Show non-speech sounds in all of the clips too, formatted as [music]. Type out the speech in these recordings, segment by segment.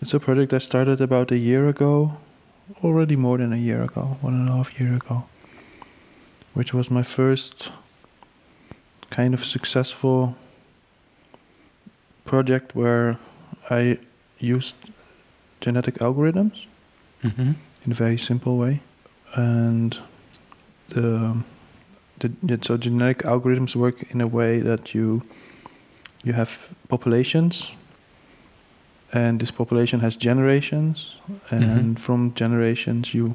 It's a project I started about a year ago, already more than a year ago, one and a half year ago, which was my first kind of successful project where I used genetic algorithms Mm-hmm. in a very simple way, and the, the, the so genetic algorithms work in a way that you you have populations, and this population has generations, and Mhm. from generations you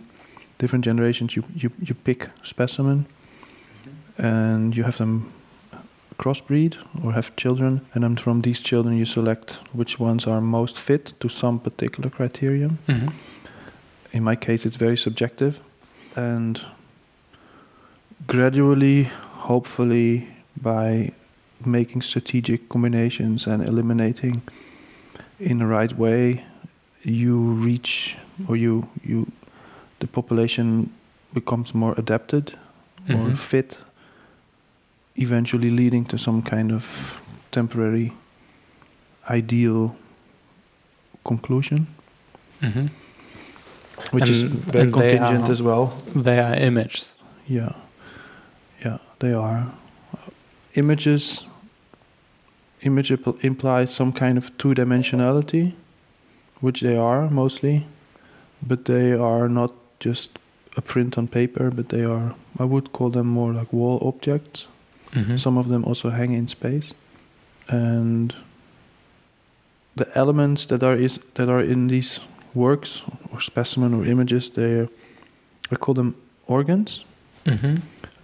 different generations you you, you pick specimen, and you have them crossbreed or have children, and then from these children you select which ones are most fit to some particular criterion Mm-hmm. in my case it's very subjective and gradually hopefully by making strategic combinations and eliminating in the right way you reach or you you the population becomes more adapted or Mhm. fit eventually leading to some kind of temporary ideal conclusion Mm-hmm. which is very contingent are- as well They are images. Yeah, yeah, they are. Images. Image impl- implies some kind of two-dimensionality, which they are mostly, but they are not just a print on paper, but they are. I would call them more like wall objects. Mm-hmm. Some of them also hang in space, and the elements that are is that are in these works or specimen or images, they I call them organs Mm-hmm.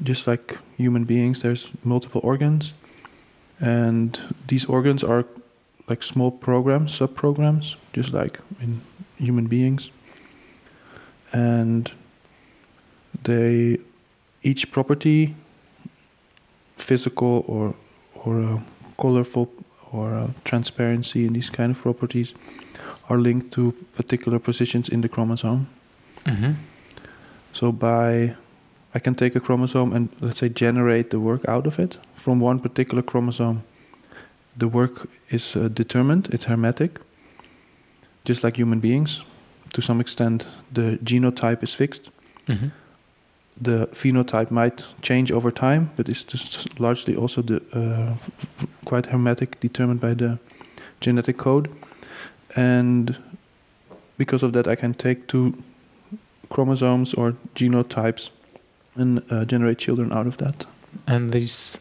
just like human beings there's multiple organs and these organs are like small programs sub programs just like in human beings and they each property physical or or uh, colorful or uh, transparency and these kind of properties are linked to particular positions in the chromosome Mm-hmm. so by I can take a chromosome and let's say generate the work out of it from one particular chromosome. The work is uh, determined, it's hermetic, just like human beings. To some extent, the genotype is fixed. Mm-hmm. The phenotype might change over time, but it's just largely also the, uh, quite hermetic, determined by the genetic code. And because of that, I can take two chromosomes or genotypes and uh, generate children out of that. And these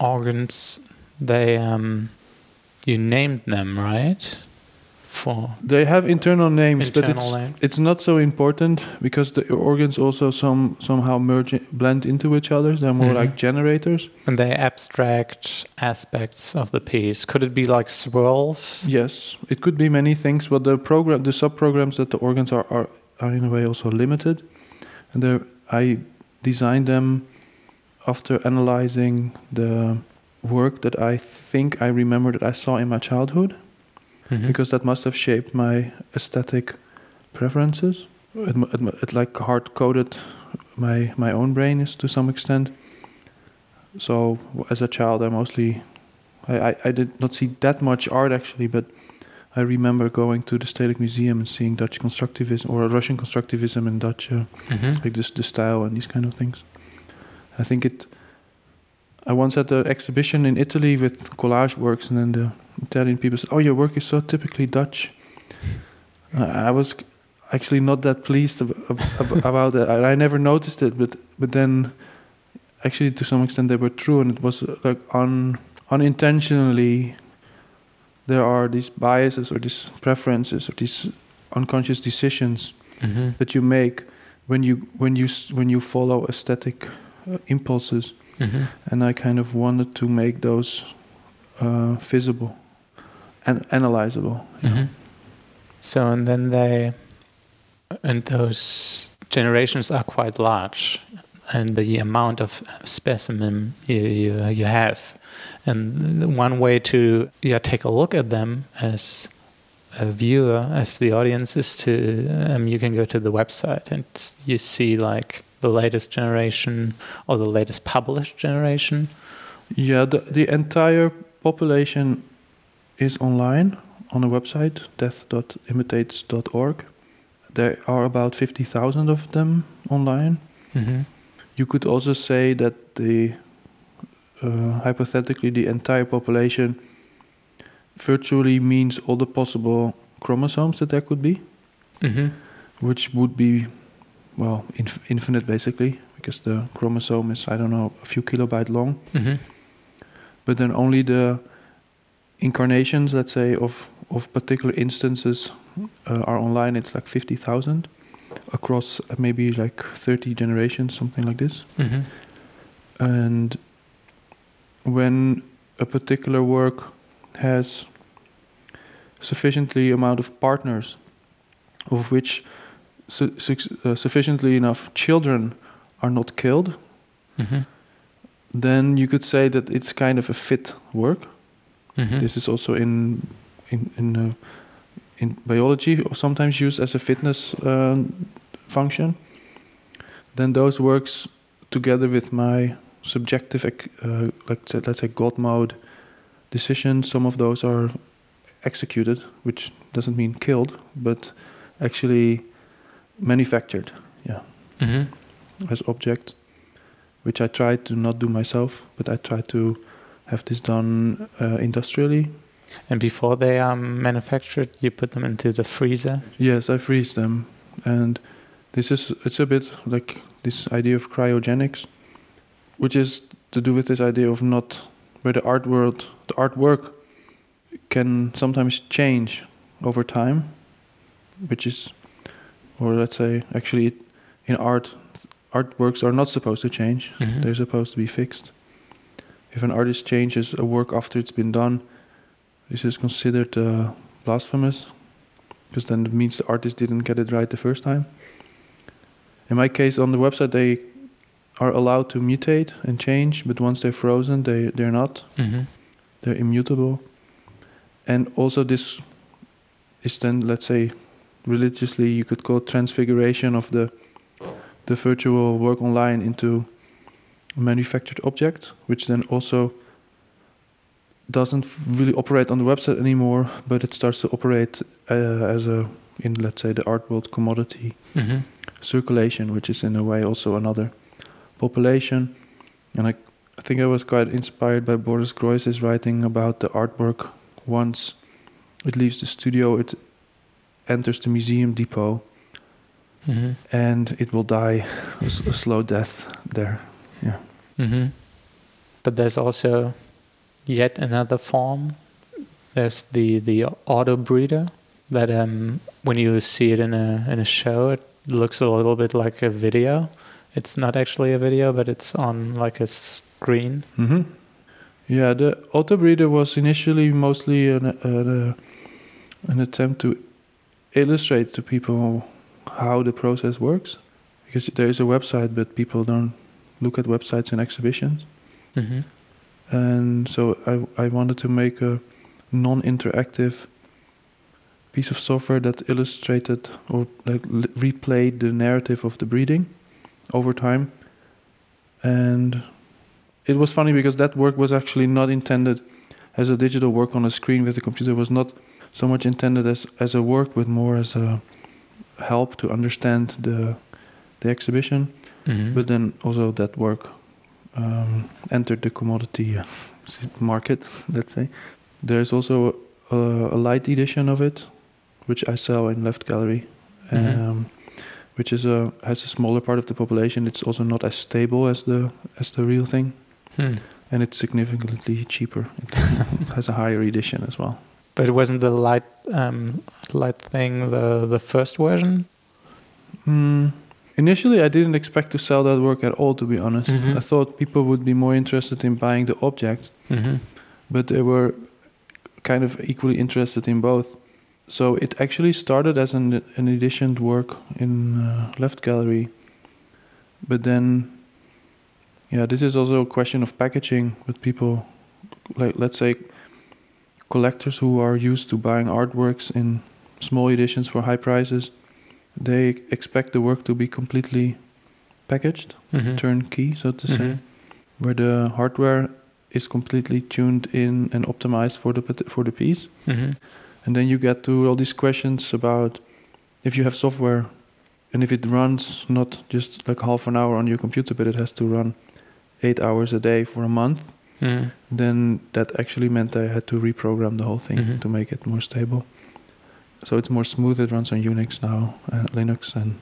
organs, they um, you named them right for They have internal names, but it's names. it's not so important because the organs also some somehow merge blend into each other. They're more Mhm. like generators. And they abstract aspects of the piece. Could it be like swirls? Yes, it could be many things, but the program, the subprograms that the organs are are, are in a way also limited, and they're- I designed them after analyzing the work that I think I remember that I saw in my childhood. Mhm. because that must have shaped my aesthetic preferences. It, it, it like hard coded my my own brain is to some extent. So as a child, I mostly I, I, I did not see that much art actually, but I remember going to the Stedelijk Museum and seeing Dutch constructivism or Russian constructivism and Dutch uh, Mhm. like this the style and these kind of things. I think it. I once had an exhibition in Italy with collage works, and then the Italian people said, "Oh, your work is so typically Dutch." I I was actually not that pleased ab- ab- [laughs] about that. I, I never noticed it, but but then, actually, to some extent, they were true, and it was uh, like un unintentionally. There are these biases or these preferences or these unconscious decisions Mhm. that you make when you when you when you follow aesthetic uh, impulses Mhm. and i kind of wanted to make those uh, visible and analyzable you know. Mhm. So and then they and those generations are quite large, and the amount of specimen you you, you have, and one way to yeah take a look at them as a viewer, as the audience, is to um, you can go to the website and you see like the latest generation or the latest published generation. yeah the, the entire population is online on a website, death.imitates.org. There are about 50,000 of them online. hmm You could also say that the uh, hypothetically the entire population virtually means all the possible chromosomes that there could be, hmm which would be well inf- infinite basically because the chromosome is I don't know a few kilobyte long. hmm but then only the incarnations, let's say, of of particular instances uh, are online. It's like fifty thousand across maybe like thirty generations, something like this. hmm And when a particular work has sufficiently amount of partners, of which su- su- uh, sufficiently enough children are not killed, hmm then you could say that it's kind of a fit work. hmm This is also in in in uh, in biology or sometimes used as a fitness um, function. Then those works together with my subjective, ec- uh, like say- let's say God mode decisions. Some of those are executed, which doesn't mean killed, but actually manufactured hmm as object, which I try to not do myself, but I try to have this done uh, industrially And before they are manufactured, you put them into the freezer. Yes, I freeze them, and this is it's a bit like this idea of cryogenics, which is to do with this idea of not where the art world, the artwork, can sometimes change over time, which is, or let's say actually, in art, artworks are not supposed to change; Mhm. they're supposed to be fixed. If an artist changes a work after it's been done, this is considered uh, blasphemous because then it means the artist didn't get it right the first time. In my case, on the website, they are allowed to mutate and change, but once they're frozen, they they're not. hmm They're immutable. And also, this is then, let's say, religiously, you could call transfiguration of the the virtual work online into a manufactured object, which then also doesn't really operate on the website anymore, but it starts to operate uh, as a in let's say the art world commodity hmm circulation, which is in a way also another population. And I, I think I was quite inspired by Boris Groys's writing about the artwork. Once it leaves the studio, it enters the museum depot, hmm and it will die a, s- a slow death there. hmm But there's also yet another form. There's the the auto breeder that um when you see it in a in a show, it looks a little bit like a video. It's not actually a video, but it's on like a screen. Mm-hmm. Yeah, the auto breeder was initially mostly an, an, uh, an attempt to illustrate to people how the process works, because there is a website, but people don't look at websites in exhibitions, hmm and so I I wanted to make a non-interactive piece of software that illustrated or like l- replayed the narrative of the breeding over time, and it was funny because that work was actually not intended as a digital work on a screen with a computer. It was not so much intended as as a work, but more as a help to understand the the exhibition. hmm But then also that work um, entered the commodity uh, market, let's say. There's also a, a light edition of it, which I sell in Left Gallery, um, Mhm. which is a has a smaller part of the population. It's also not as stable as the as the real thing, Hmm. and it's significantly cheaper. It, it [laughs] has a higher edition as well. But it wasn't the light um, light thing the the first version. Mm. Initially, I didn't expect to sell that work at all. To be honest, Mhm. I thought people would be more interested in buying the object hmm but they were kind of equally interested in both. So it actually started as an an editioned work in uh, Left Gallery, but then, yeah, this is also a question of packaging with people, like let's say, collectors who are used to buying artworks in small editions for high prices. They expect the work to be completely packaged, hmm turnkey, so to say hmm where the hardware is completely tuned in and optimized for the for the piece, hmm and then you get to all these questions about if you have software and if it runs not just like half an hour on your computer, but it has to run eight hours a day for a month, Mm. then that actually meant I had to reprogram the whole thing Mhm. to make it more stable. So it's more smooth. It runs on Unix now, uh, Linux, and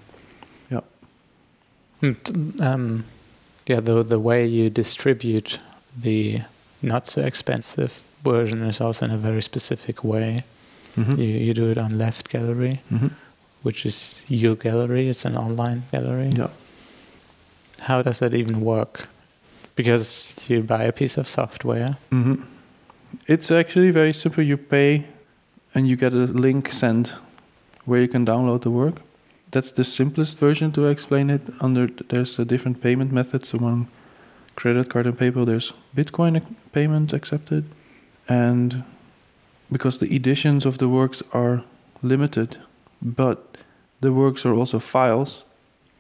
And, um, yeah, the the way you distribute the not so expensive version is also in a very specific way. Mhm. You you do it on Left Gallery, Mhm. which is your gallery. It's an online gallery. yeah. How does that even work? Because you buy a piece of software. hmm It's actually very simple. You pay, and you get a link sent where you can download the work. That's the simplest version to explain it. Under there's a different payment methods among credit card and PayPal. There's Bitcoin payment accepted, and because the editions of the works are limited, but the works are also files,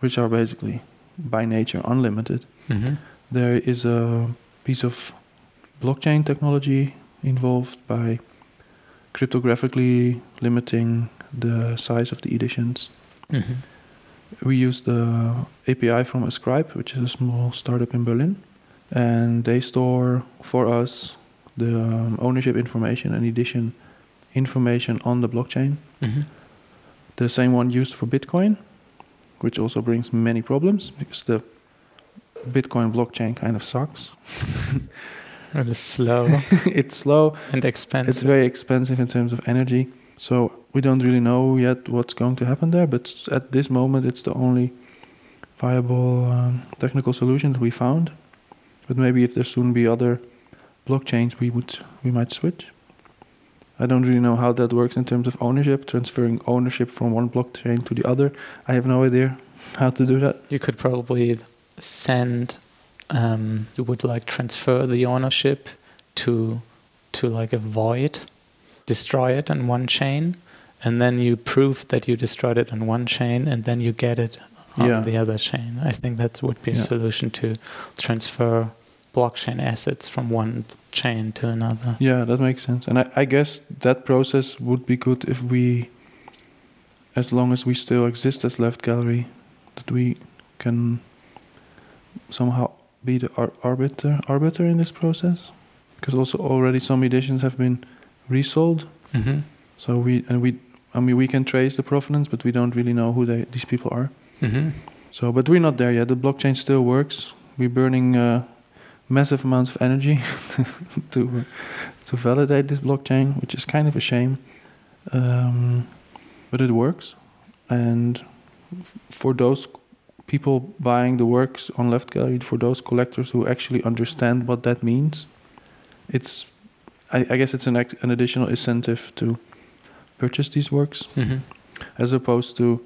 which are basically by nature unlimited Mm-hmm. there is a piece of blockchain technology involved by cryptographically limiting the size of the editions. Mm-hmm. We use the API from Ascribe, which is a small startup in Berlin, and they store for us the um, ownership information and edition information on the blockchain. Mm-hmm. The same one used for Bitcoin, which also brings many problems because the Bitcoin blockchain kind of sucks. [laughs] It is slow [laughs] it's slow. and expensive. It's very expensive in terms of energy. So we don't really know yet what's going to happen there. But at this moment, it's the only viable um, technical solution that we found. But maybe if there soon be other blockchains, we would we might switch. I don't really know how that works in terms of ownership, transferring ownership from one blockchain to the other. I have no idea how to do that. you could probably send um, you would like transfer the ownership to to like a void destroy it on one chain and then you prove that you destroyed it on one chain and then you get it on Yeah. the other chain i think that would be a Yeah. solution to transfer blockchain assets from one chain to another Yeah, that makes sense. And I, I guess that process would be good if we, as long as we still exist as Left Gallery, that we can somehow be the ar- arbiter arbiter in this process. Because also already some editions have been resold, mm-hmm. so we and we, I mean, we can trace the provenance, but we don't really know who they these people are. Mm-hmm. So, but we're not there yet. The blockchain still works. We're burning uh, massive amounts of energy [laughs] to to validate this blockchain, which is kind of a shame. Um, but it works, and for those people buying the works on Left Gallery, for those collectors who actually understand what that means, it's I, I guess it's an an additional incentive to purchase these works Mm-hmm. as opposed to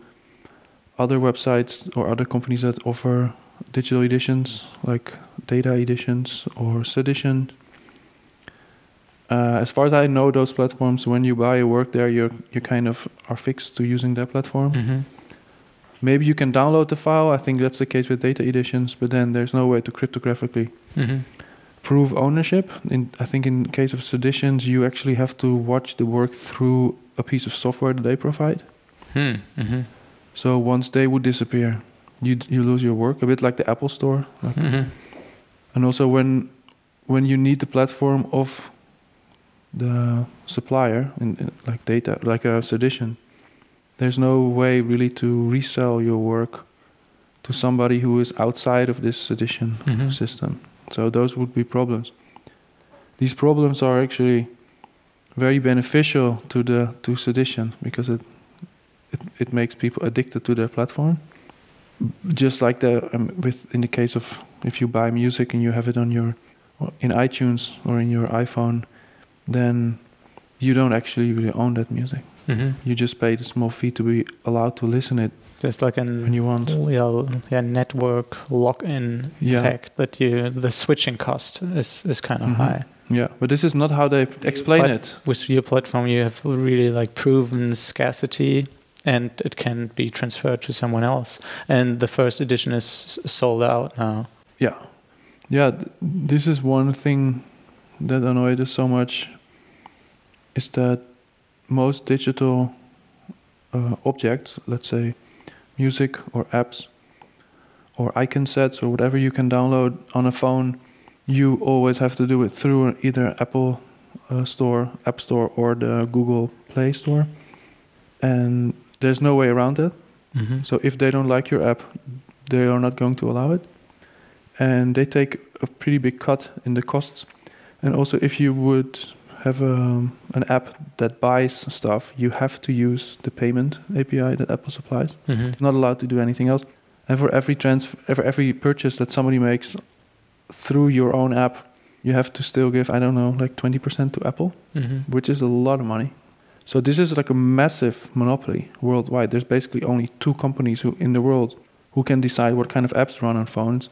other websites or other companies that offer digital editions like DAATA Editions or sedition. Uh, as far as I know, those platforms, when you buy a work there, you you kind of are fixed to using that platform. Mm-hmm. Maybe you can download the file. I think that's the case with DAATA Editions, but then there's no way to cryptographically Mm-hmm. prove ownership. In I think in case of seditions, you actually have to watch the work through a piece of software that they provide. Mm-hmm. So once they would disappear, you you lose your work. A bit like the Apple Store. Like- Mm-hmm. And also when when you need the platform of the supplier in, in like data, like a sedition, there's no way really to resell your work to somebody who is outside of this sedition Mhm. system. So those would be problems. These problems are actually very beneficial to the to sedition because it it, it makes people addicted to their platform. Just like the um, with in the case of if you buy music and you have it on your in iTunes or in your iPhone, then you don't actually really own that music. Mm-hmm. You just pay the small fee to be allowed to listen it Just like an when you want. yeah, yeah network lock-in Yeah. effect that you the switching cost is is kind of Mhm. high. Yeah, but this is not how they explain But- it. With your platform, you have really like proven scarcity, and it can be transferred to someone else. And the first edition is sold out now. Yeah, yeah. Th- this is one thing that annoyed us so much. Is that most digital uh, objects, let's say music or apps or icon sets or whatever you can download on a phone, you always have to do it through either Apple uh, Store, App Store, or the Google Play Store. And there's no way around it. Mm-hmm. So if they don't like your app, they are not going to allow it. And they take a pretty big cut in the costs. And also, if you would have a, an app that buys stuff, you have to use the payment API that Apple supplies. Mm-hmm. It's not allowed to do anything else. And for every transfer, for every purchase that somebody makes through your own app, you have to still give I don't know like twenty percent to Apple, Mm-hmm. which is a lot of money. So this is like a massive monopoly worldwide. There's basically only two companies who in the world who can decide what kind of apps run on phones,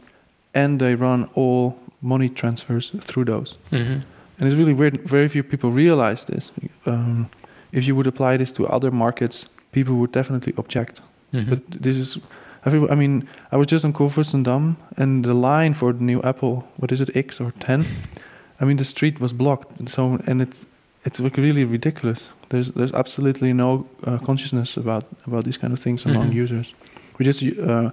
and they run all money transfers through those. Mm-hmm. And it's really weird. Very few people realize this. Um, if you would apply this to other markets, people would definitely object. Mm-hmm. But this is, I mean, I was just on Kurfürstendamm, and the line for the new Apple, what is it, X or 10? I mean, the street was blocked. So, and it's it's really ridiculous. There's there's absolutely no uh, consciousness about about these kind of things among Mhm. users. We're just uh,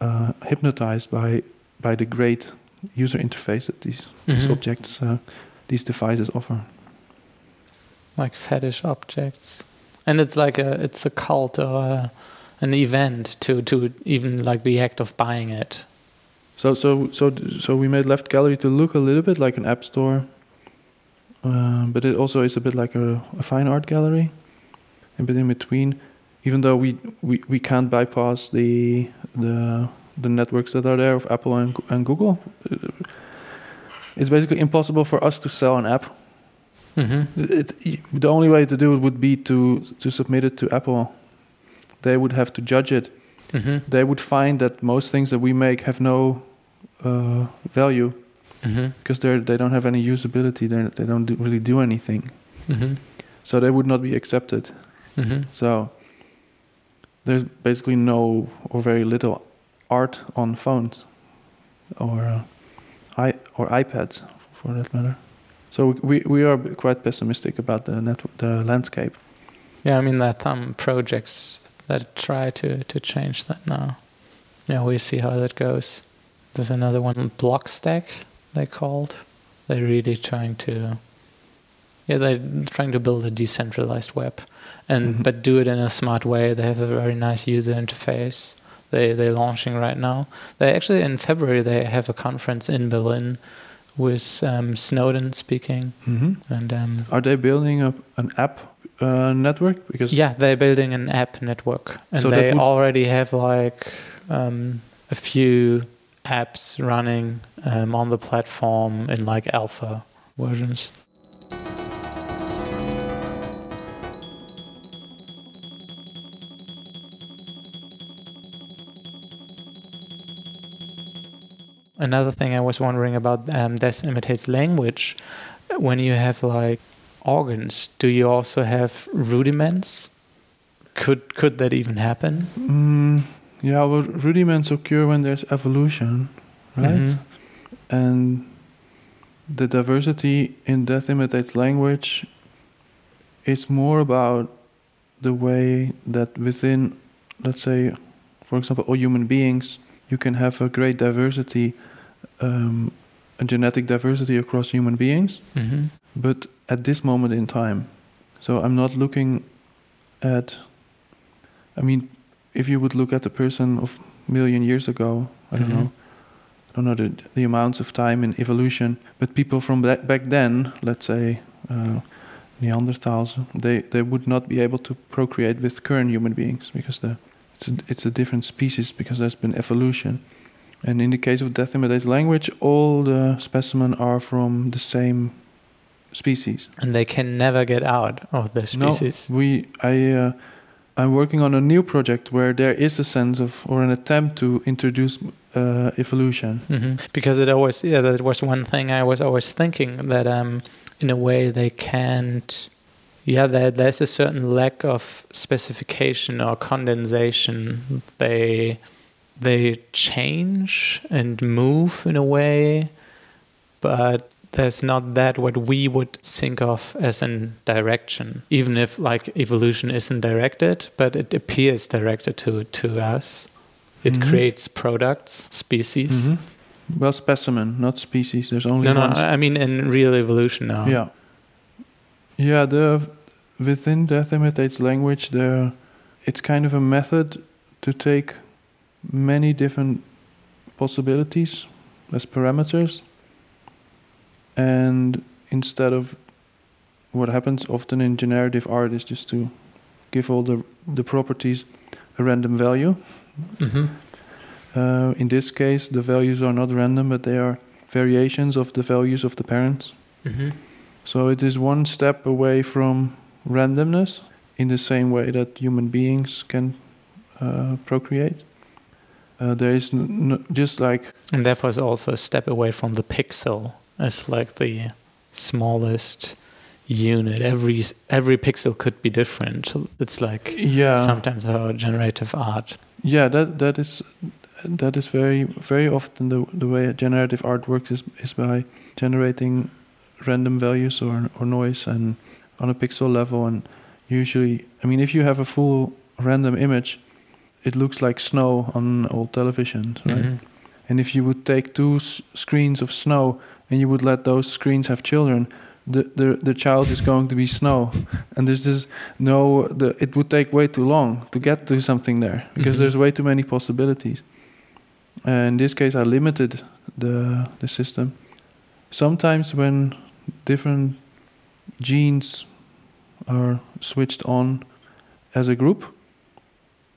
uh, hypnotized by by the great user interface that these these Mhm. objects, uh, these devices offer. like fetish objects and it's like a it's a cult or a, an event to to even like the act of buying it So so so so we made Left Gallery to look a little bit like an app store, um, but it also is a bit like a, a fine art gallery, a bit in between. Even though we, we, we can't bypass the the the networks that are there of Apple and and Google, uh, it's basically impossible for us to sell an app. mm-hmm. It, it, the only way to do it would be to to submit it to Apple. They would have to judge it Mm-hmm. they would find that most things that we make have no uh, value Mm-hmm. because they they don't have any usability. They they don't do, really do anything, Mm-hmm. so they would not be accepted. Mm-hmm. So there's basically no or very little art on phones or uh, i or iPads for that matter. So we we are quite pessimistic about the net the landscape. Yeah, I mean there are some projects that try to to change that now. Yeah, we see how that goes. There's another one, Blockstack, they called. They're really trying to. Yeah, they're trying to build a decentralized web, and Mhm. but do it in a smart way. They have a very nice user interface. They they're launching right now. They actually in February they have a conference in Berlin with um, Snowden speaking, and um, Are they building up an app uh, network? Because Yeah, they're building an app network, and So they already have like um, a few apps running um, on the platform in like alpha versions. Another thing I was wondering about um, Death imitates language. When you have like organs, do you also have rudiments? Could could that even happen? Mm, yeah, well, rudiments occur when there's evolution, right? Mhm. And the diversity in Death Imitates Language is more about the way that within, let's say, for example, all human beings, you can have a great diversity, um, a genetic diversity across human beings, Mhm. but at this moment in time. So I'm not looking at. I mean, if you would look at a person of million years ago, I don't Mhm. know, I don't know the the amounts of time in evolution, but people from back back then, let's say. Uh, Neanderthals, they, they would not be able to procreate with current human beings because the it's a, it's a different species because there's been evolution. And in the case of Death Imitates Language, all the specimen are from the same species. And they can never get out of the species. No, we I uh, I'm working on a new project where there is a sense of or an attempt to introduce uh, evolution. hmm Because it always, yeah, that was one thing I was always thinking that, um, in a way, they can't. Yeah, there, there's a certain lack of specification or condensation. They they change and move in a way, but there's not that what we would think of as a direction, even if like evolution isn't directed, but it appears directed to to us. It Mhm. creates products, species. Mhm. Well, specimen, not species. There's only No, no, sp- I mean in real evolution now. Yeah. Yeah, the within Death Imitates language, there it's kind of a method to take many different possibilities as parameters, and instead of what happens often in generative art is just to give all the the properties a random value. hmm Uh, in this case, the values are not random, but they are variations of the values of the parents. hmm So it is one step away from randomness in the same way that human beings can uh, procreate. Uh, there is just like And therefore, it's also a step away from the pixel as like the smallest unit. Every every pixel could be different. It's like yeah, sometimes how generative art. yeah. That that is that is very very often the the way generative art works is is by generating random values or or noise and on a pixel level and usually I mean if you have a full random image, it looks like snow on old televisions right? Mhm. And if you would take two s- screens of snow and you would let those screens have children, the, the the child is going to be snow, and there's just no. The, it would take way too long to get to something there because Mhm. there's way too many possibilities. And in this case, I limited the the system. Sometimes when different genes are switched on as a group,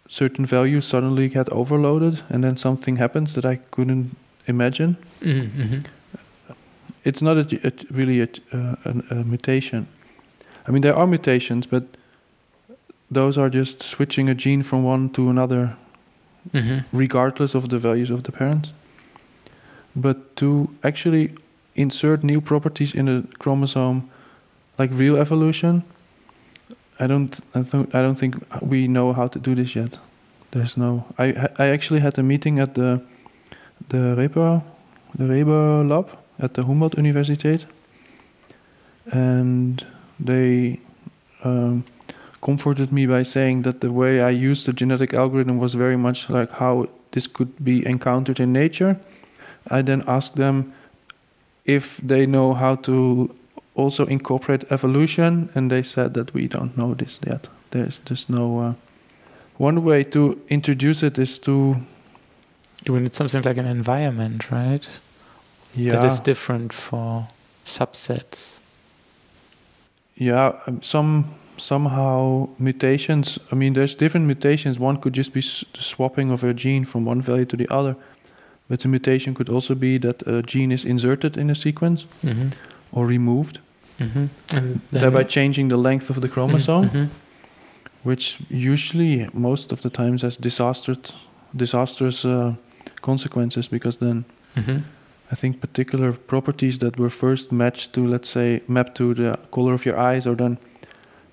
certain values suddenly get overloaded, and then something happens that I couldn't imagine. Mhm, mhm. It's not a, a- really a, a mutation. I mean, there are mutations, but those are just switching a gene from one to another, Mhm. regardless of the values of the parents. But to actually insert new properties in a chromosome, like real evolution, I don't, I, th- I don't think we know how to do this yet. There's no. I, I actually had a meeting at the, the Reber, the Reber lab at the Humboldt Universiteit, and they um, comforted me by saying that the way I used the genetic algorithm was very much like how this could be encountered in nature. I then asked them if they know how to also incorporate evolution, and they said that we don't know this yet. There's just no. Uh, one way to introduce it is to You need something like an environment, right? yeah That is different for subsets. yeah um, some somehow mutations. I mean, there's different mutations. One could just be s- the swapping of a gene from one value to the other, but the mutation could also be that a gene is inserted in a sequence hmm or removed, hmm thereby changing the length of the chromosome. Mhm. which usually most of the times has disastrous disastrous uh, consequences because then Mhm. I think particular properties that were first matched to let's say mapped to the color of your eyes or then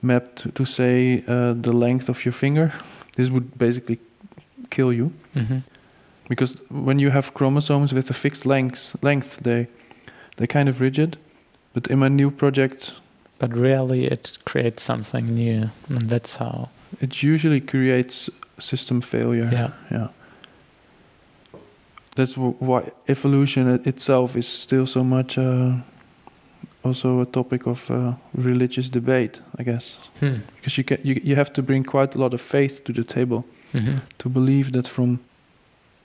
mapped to say uh, the length of your finger this would basically kill you Mhm. Because when you have chromosomes with a fixed length length they they're kind of rigid but in my new project But rarely it creates something new, and that's how. it usually creates system failure Yeah. yeah that's why evolution itself is still so much uh, also a topic of uh, religious debate i guess Hmm. because you, can, you you have to bring quite a lot of faith to the table Mhm. to believe that from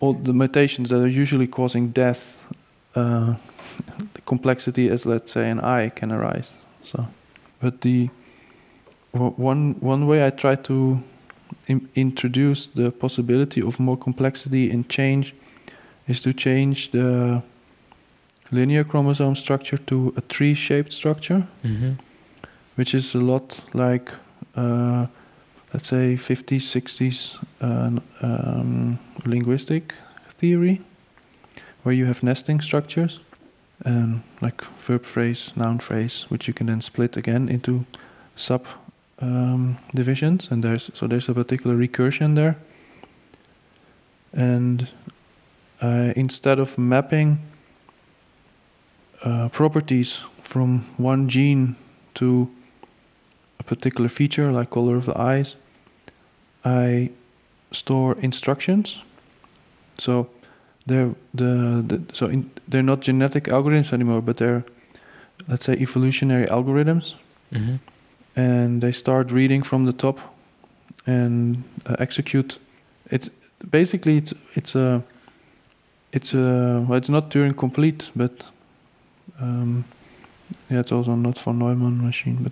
all the mutations that are usually causing death uh, [laughs] the complexity as let's say an eye can arise so but the one one way i try to introduce the possibility of more complexity in change is to change the linear chromosome structure to a tree shaped structure Mhm. which is a lot like, uh, let's say, 50s, 60s uh, um, linguistic theory, where you have nesting structures, and like verb phrase, noun phrase, which you can then split again into sub um, divisions, and there's so there's a particular recursion there, and uh, instead of mapping uh, properties from one gene to a particular feature, like color of the eyes, I store instructions. So they're the, the so in, they're not genetic algorithms anymore, but they're let's say evolutionary algorithms, Mm-hmm. and they start reading from the top and uh, execute. It's basically it's it's a it's a well, it's not Turing complete, but um, yeah, it's also not von Neumann machine, but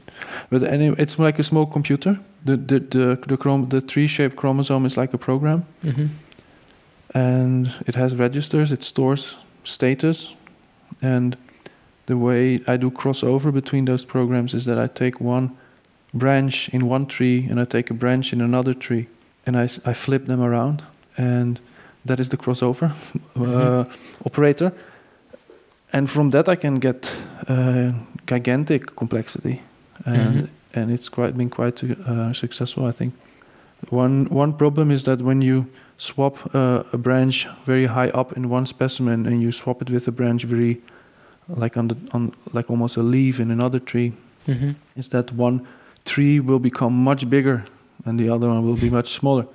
but anyway, it's like a small computer. The the the the, chrom- the tree-shaped chromosome is like a program, Mm-hmm. and it has registers. It stores status, and the way I do crossover between those programs is that I take one branch in one tree and I take a branch in another tree, and I I flip them around, and that is the crossover [laughs] uh, Mhm. operator. And from that I can get uh, gigantic complexity, and Mhm. and it's quite been quite uh, successful, I think. One one problem is that when you swap uh, a branch very high up in one specimen and you swap it with a branch very like on the on like almost a leaf in another tree, Mm-hmm. is that one tree will become much bigger and the other one will be much smaller.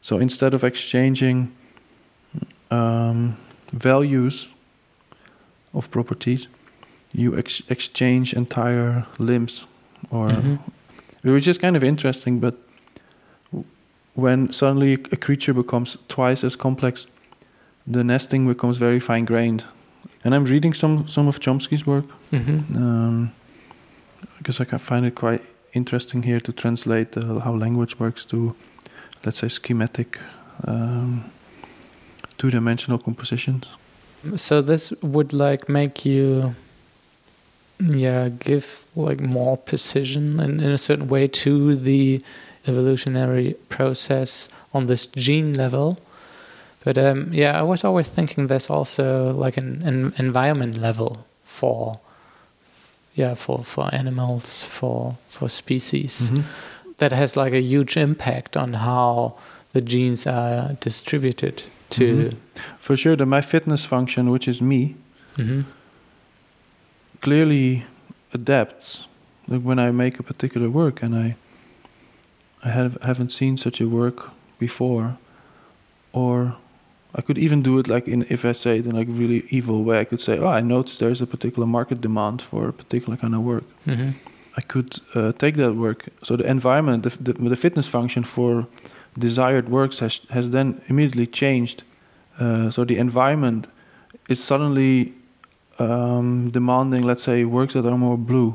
So instead of exchanging um, values of properties, you ex- exchange entire limbs, or Mhm. which is kind of interesting. But when suddenly a creature becomes twice as complex, the nesting becomes very fine grained. And I'm reading some some of Chomsky's work Mm-hmm. um, because I can find it quite interesting here to translate uh, how language works to, let's say, schematic, um, two-dimensional compositions. So this would like make you, yeah, give like more precision in, in a certain way to the evolutionary process on this gene level. But um, yeah, I was always thinking there's also like an, an environment level for, yeah, for for animals, for for species Mhm. that has like a huge impact on how the genes are distributed to. Mhm. For sure, the my fitness function, which is me, Mhm. clearly adapts. Like when I make a particular work, and I, I have haven't seen such a work before, or I could even do it like in if I say it in like a really evil way. I could say, "Oh, I noticed there is a particular market demand for a particular kind of work." Mhm. I could uh, take that work. So the environment, the, the, the fitness function for desired works has has then immediately changed. Uh, so the environment is suddenly um, demanding, let's say, works that are more blue.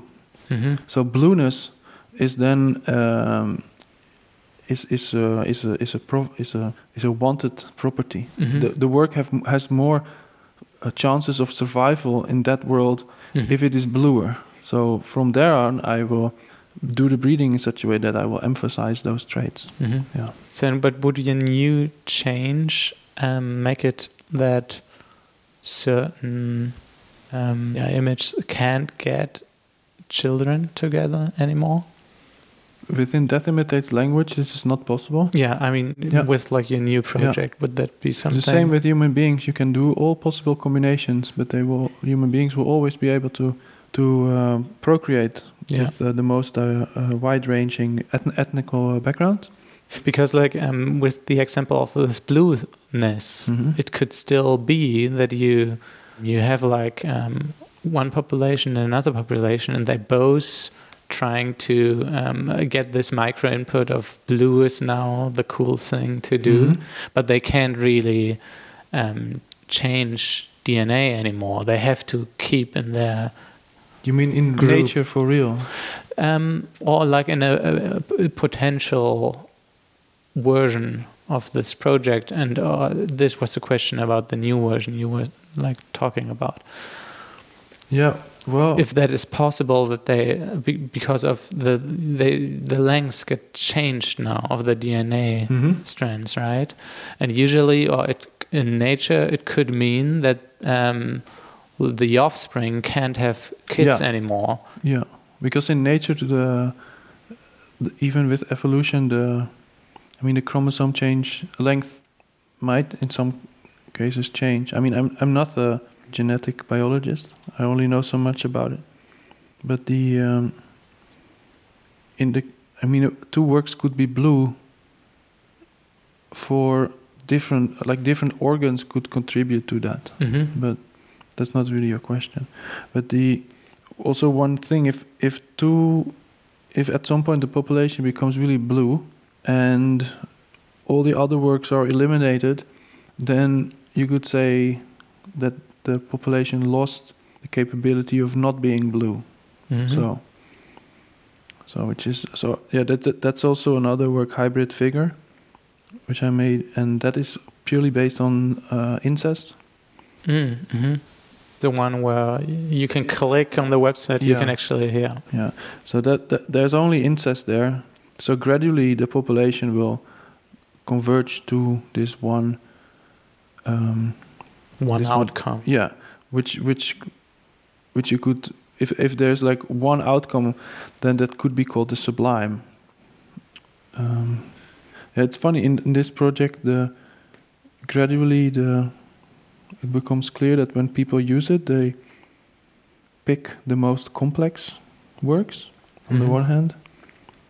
Mhm. So blueness is then um, is is a, is a is a pro, is a is a wanted property. Mhm. The the work have has more uh, chances of survival in that world Mhm. if it is bluer. So from there on, I will do the breeding in such a way that I will emphasize those traits. Mhm. Yeah. So, but would your new change um, make it that certain um, yeah, images can't get children together anymore? Within Death Imitates Language, this is not possible. Yeah, I mean, Yeah. with like your new project, would that be something? The same with human beings. You can do all possible combinations, but they will human beings will always be able to to um, procreate Yeah. with uh, the most uh, uh, wide-ranging ethn- ethnical uh, background. because like um, with the example of this blueness, Mhm. it could still be that you you have like um, one population and another population, and they both trying to um, get this micro input of blue is now the cool thing to do, Mhm. but they can't really um, change DNA anymore. They have to keep in their You mean in Group. nature for real? um, or like in a, a, a potential version of this project and uh, this was the question about the new version you were like talking about Yeah. Well, if that is possible that they because of the they the lengths get changed now of the dna Mhm. strands right and usually or it in nature it could mean that um, the offspring can't have kids Yeah. anymore Yeah, because in nature, the, the even with evolution, the I mean the chromosome change length might in some cases change. I mean, I'm I'm not a genetic biologist. I only know so much about it. But the um, in the I mean, uh, two works could be blue for different like different organs could contribute to that. Mm-hmm. But that's not really your question. But the also one thing if if two if at some point the population becomes really blue and all the other works are eliminated, then you could say that the population lost the capability of not being blue. Mhm. So, so which is so yeah that, that that's also another work hybrid figure, which I made, and that is purely based on uh, incest. Mm, mhm. The one where you can click on the website, you can actually hear. Yeah. So that, that there's only incest there. So gradually the population will converge to this one. Um, One This one- outcome. yeah, which which which you could if if there's like one outcome, then that could be called the sublime. Um, yeah, it's funny in, in this project the gradually the it becomes clear that when people use it they pick the most complex works on Mhm. the one hand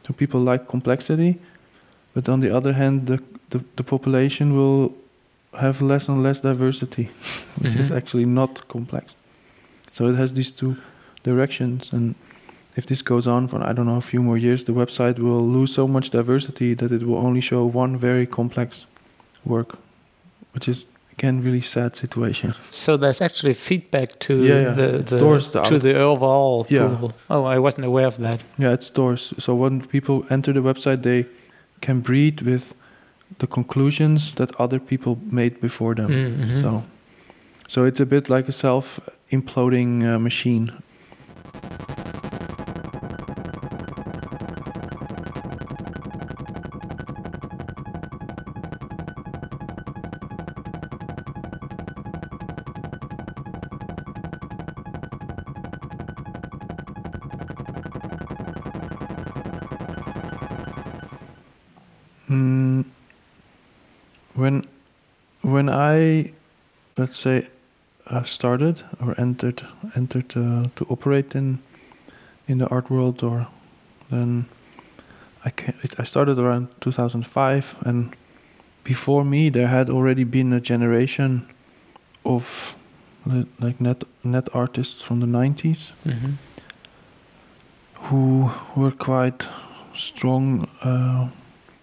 so people like complexity but on the other hand the the, the population will have less and less diversity [laughs] which is Mhm. actually not complex so it has these two directions and if this goes on for i don't know a few more years the website will lose so much diversity that it will only show one very complex work which is again really sad situation So there's actually feedback to Yeah, yeah. the, the stores the to out- the overall Yeah. Oh, I wasn't aware of that. Yeah, it stores. So when people enter the website, they can breed with the conclusions that other people made before them. Mhm. So, so it's a bit like a self-imploding uh, machine. Let's say uh, started or entered entered uh, to operate in in the art world, or then I ca it, I started around 2005, and before me there had already been a generation of like net net artists from the 90s Mhm. who were quite strong uh,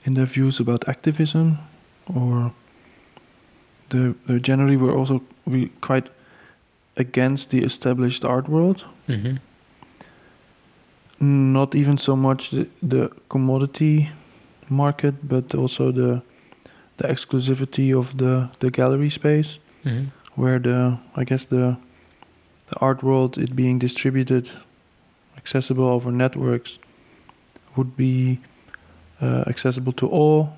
in their views about activism, or they, they generally were also re- quite against the established art world. Mhm. Not even so much the, the commodity market, but also the the exclusivity of the, the gallery space, Mhm. where the I guess the the art world it being distributed, accessible over networks, would be uh, accessible to all.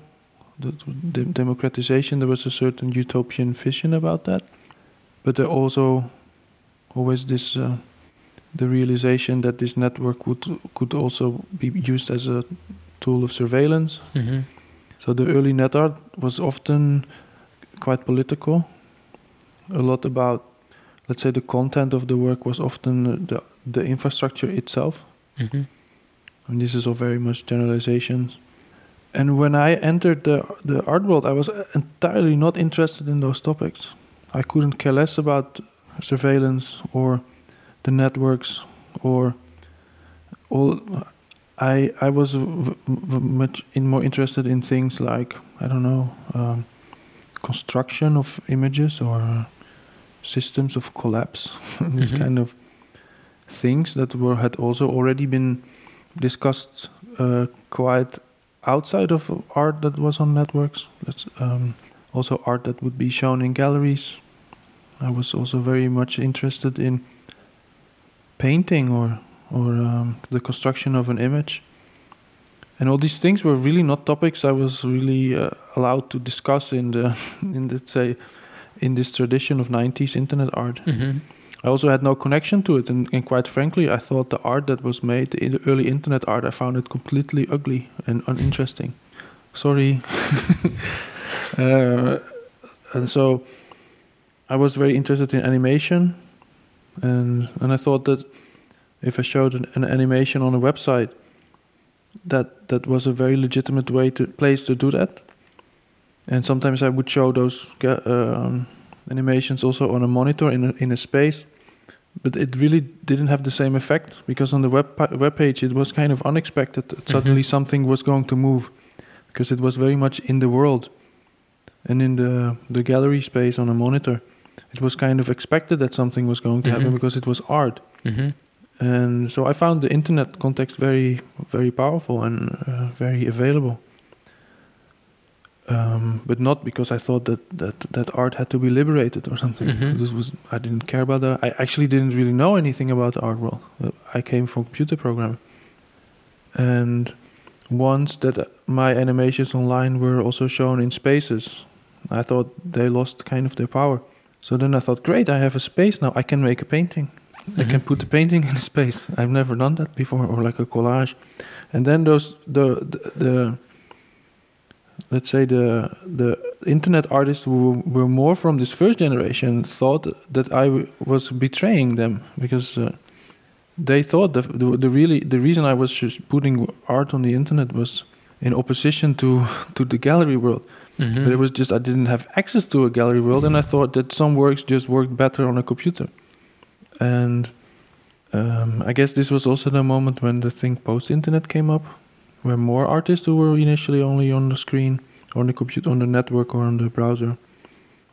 The, the democratization there was a certain utopian vision about that, but there also always this uh, the realization that this network would could also be used as a tool of surveillance. Mhm. So the early net art was often quite political. A lot about, let's say, the content of the work was often the the infrastructure itself. Mhm. And this is all very much generalizations. And when I entered the the art world, I was entirely not interested in those topics. I couldn't care less about surveillance or the networks or all. I I was much in more interested in things like I don't know um, construction of images or systems of collapse. [laughs] These Mhm. kind of things that were had also already been discussed uh, quite outside of art that was on networks. Um, also art that would be shown in galleries. I was also very much interested in painting or or um, the construction of an image. And all these things were really not topics I was really uh, allowed to discuss in the [laughs] in let's say in this tradition of 90s internet art. Mhm. I also had no connection to it, and, and quite frankly, I thought the art that was made, in the early internet art, I found it completely ugly and uninteresting. Sorry. [laughs] uh, and so I was very interested in animation, and and I thought that if I showed an, an animation on a website, that that was a very legitimate way to place to do that. And sometimes I would show those ga- um, animations also on a monitor in a, in a space, but it really didn't have the same effect because on the web web page it was kind of unexpected. that Suddenly something was going to move because it was very much in the world, and in the the gallery space on a monitor, it was kind of expected that something was going to happen Mhm. because it was art. Mm-hmm. And so I found the internet context very, very powerful and uh, very available. Um, but not because I thought that, that that art had to be liberated or something. Mhm. This was I didn't care about that. I actually didn't really know anything about the art world. Uh, I came from computer programming, and once that uh, my animations online were also shown in spaces, I thought they lost kind of their power. So then I thought, great, I have a space now. I can make a painting. I can Mhm. put the painting in [laughs] space. I've never done that before, or like a collage. And then those the the, the let's say the the internet artists who were more from this first generation thought that I w- was betraying them because uh, they thought the, the the really the reason I was just putting art on the internet was in opposition to [laughs] to the gallery world. Mm-hmm. But it was just I didn't have access to a gallery world, and I thought that some works just worked better on a computer. And um, I guess this was also the moment when the thing post-internet came up, where more artists who were initially only on the screen, on the computer, on the network, or on the browser,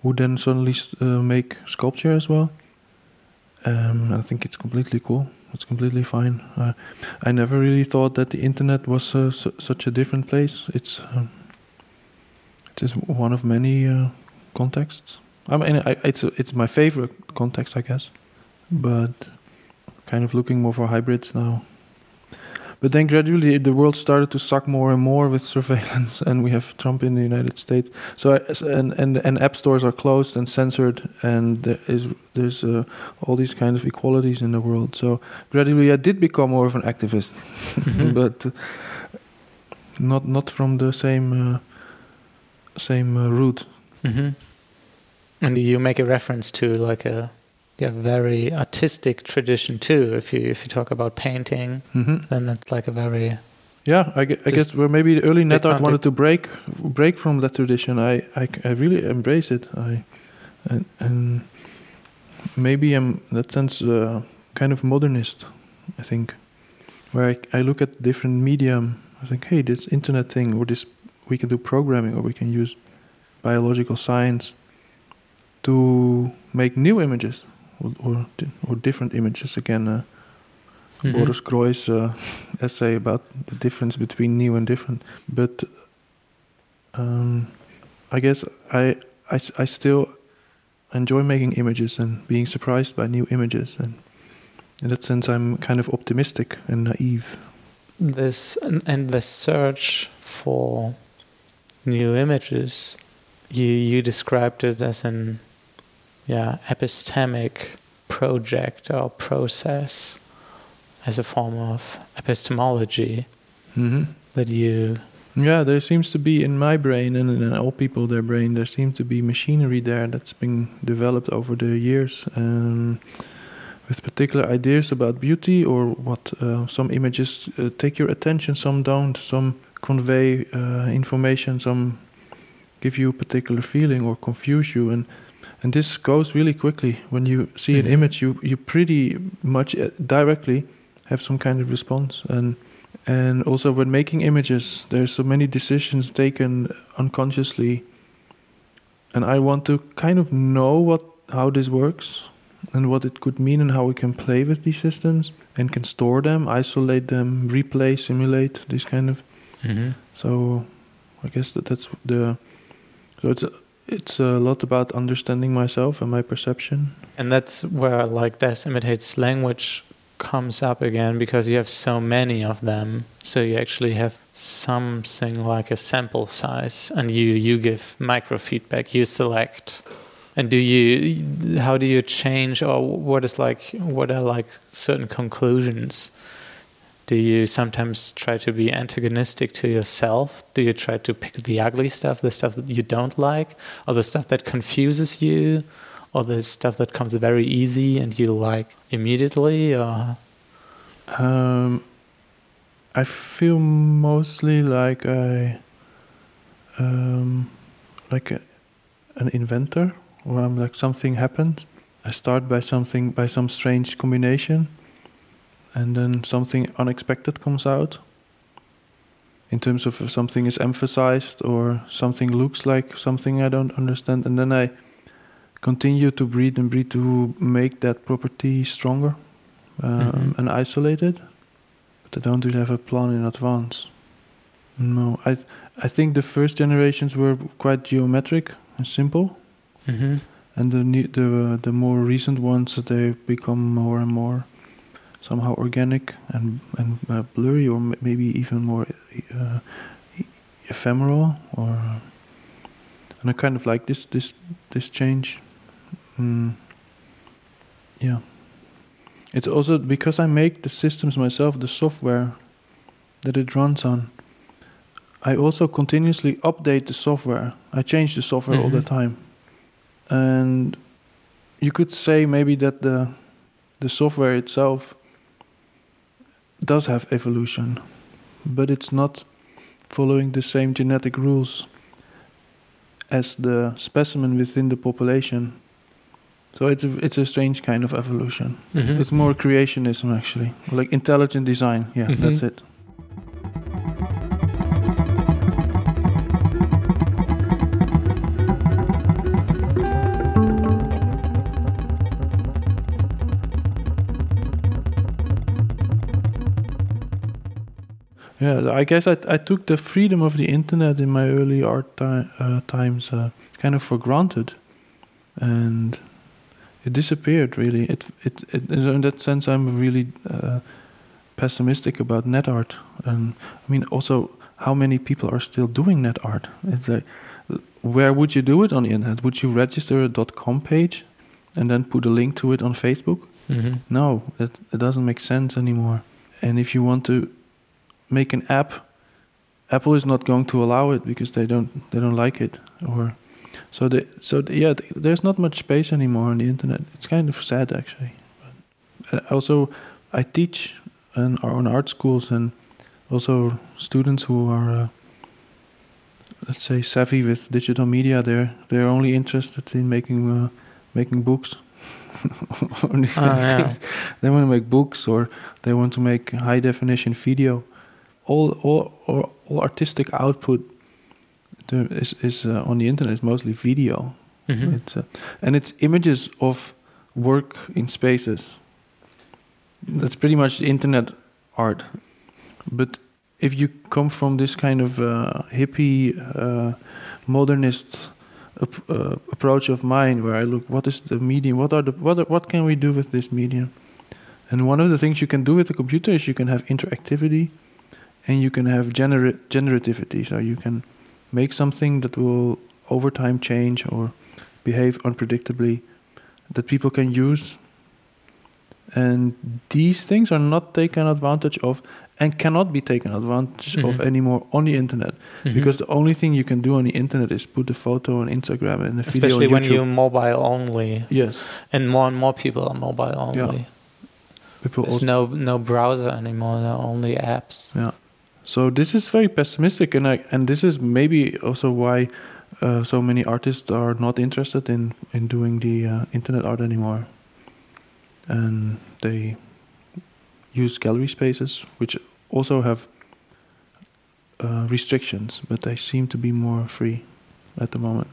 who then suddenly uh, make sculpture as well. Um, I think it's completely cool. It's completely fine. Uh, I never really thought that the internet was uh, su- such a different place. It's um, it is one of many uh, contexts. I mean, I, it's it's my favorite context, I guess, but kind of looking more for hybrids now. But then gradually the world started to suck more and more with surveillance, and we have Trump in the United States. So and and and app stores are closed and censored, and there is there's uh, all these kind of equalities in the world. So gradually I did become more of an activist, Mhm. [laughs] but not not from the same uh, same uh, route. Mm-hmm. And you make a reference to like a yeah very artistic tradition too. If you if you talk about painting, hmm then that's like a very Yeah, I, gue- I guess where maybe the early net art wanted to break break from that tradition. I I, I really embrace it. I and, and maybe I'm in that sense uh, kind of modernist. I think where I, I look at different medium. I think, hey, this internet thing or this we can do programming or we can use biological science to make new images or or, or different images again. Uh, Mhm. Boris Groys uh, [laughs] essay about the difference between new and different. But um, I guess I still enjoy making images and being surprised by new images. And in that sense, I'm kind of optimistic and naive. this and, and the search for new images you you described it as an yeah epistemic project or process as a form of epistemology hmm that you Yeah, there seems to be in my brain and in all people their brain, there seems to be machinery there that's been developed over the years, um, with particular ideas about beauty or what uh, some images uh, take your attention, some don't, some convey uh, information, some give you a particular feeling or confuse you, and and this goes really quickly. When you see an Mhm. image, you you pretty much uh, directly have some kind of response and and also when making images there's so many decisions taken unconsciously and i want to kind of know what how this works and what it could mean and how we can play with these systems and can store them isolate them replay simulate this kind of so i guess that that's the so it's a, it's a lot about understanding myself and my perception. And that's where like Death Imitates Language comes up again because you have so many of them. So you actually have something like a sample size and you you give micro feedback, you select. And do you how do you change or what is like what are like certain conclusions do you sometimes try to be antagonistic to yourself? Do you try to pick the ugly stuff the stuff that you don't like or the stuff that confuses you or the stuff that comes very easy and you like immediately or? Um, I feel mostly like I, um, like a, an inventor, where I'm like something happened. I start by something by some strange combination, and then something unexpected comes out. In terms of if something is emphasized or something looks like something I don't understand, and then I continue to breathe and breathe to make that property stronger um, Mhm. and isolated. But I don't really have a plan in advance. No, I th- I think the first generations were quite geometric and simple, hmm and the ne- the uh, the more recent ones they become more and more somehow organic and and uh, blurry, or m- maybe even more uh, ephemeral. Or and I kind of like this this this change. Mm. Yeah. It's also because I make the systems myself, the software that it runs on. I also continuously update the software. I change the software all the Mhm. time. And you could say maybe that the the software itself does have evolution, but it's not following the same genetic rules as the specimen within the population. So it's a, it's a strange kind of evolution. hmm It's more creationism, actually, like intelligent design. Yeah, Mhm. that's it. Yeah, I guess I, I took the freedom of the internet in my early art ti- uh, times uh, kind of for granted, and it disappeared. Really, it it, it in that sense I'm really uh, pessimistic about net art, and I mean also how many people are still doing net art. It's like where would you do it on the internet? Would you register a dot .com page and then put a link to it on Facebook? hmm No, it, it doesn't make sense anymore. And if you want to make an app, Apple is not going to allow it because they don't they don't like it. Or so they so the, yeah, th- there's not much space anymore on the internet. It's kind of sad actually. But, uh, also, I teach in our own art schools and also students who are. Uh, Let's say savvy with digital media. They're they're only interested in making uh, making books. or these kind Ah, yeah. They want to make books or they want to make high definition video. All all all, all artistic output is is uh, on the internet is mostly video. hmm It's uh, and it's images of work in spaces. That's pretty much the internet art. But if you come from this kind of uh, hippie, uh, modernist ap- uh, approach of mine, where I look, what is the medium? What are the what are, what can we do with this medium? And one of the things you can do with the computer is you can have interactivity, and you can have genera- generativity. So you can make something that will over time change or behave unpredictably that people can use. And these things are not taken advantage of and cannot be taken advantage of Mhm. anymore on the internet Mhm. because the only thing you can do on the internet is put a photo on Instagram and a especially video on when you're mobile only, yes, and more and more people are mobile only. Yeah. people There's no no browser anymore. There are only apps. yeah. So this is very pessimistic, and I, and this is maybe also why uh, so many artists are not interested in in doing the uh, internet art anymore, and they use gallery spaces, which also have uh, restrictions, but they seem to be more free at the moment.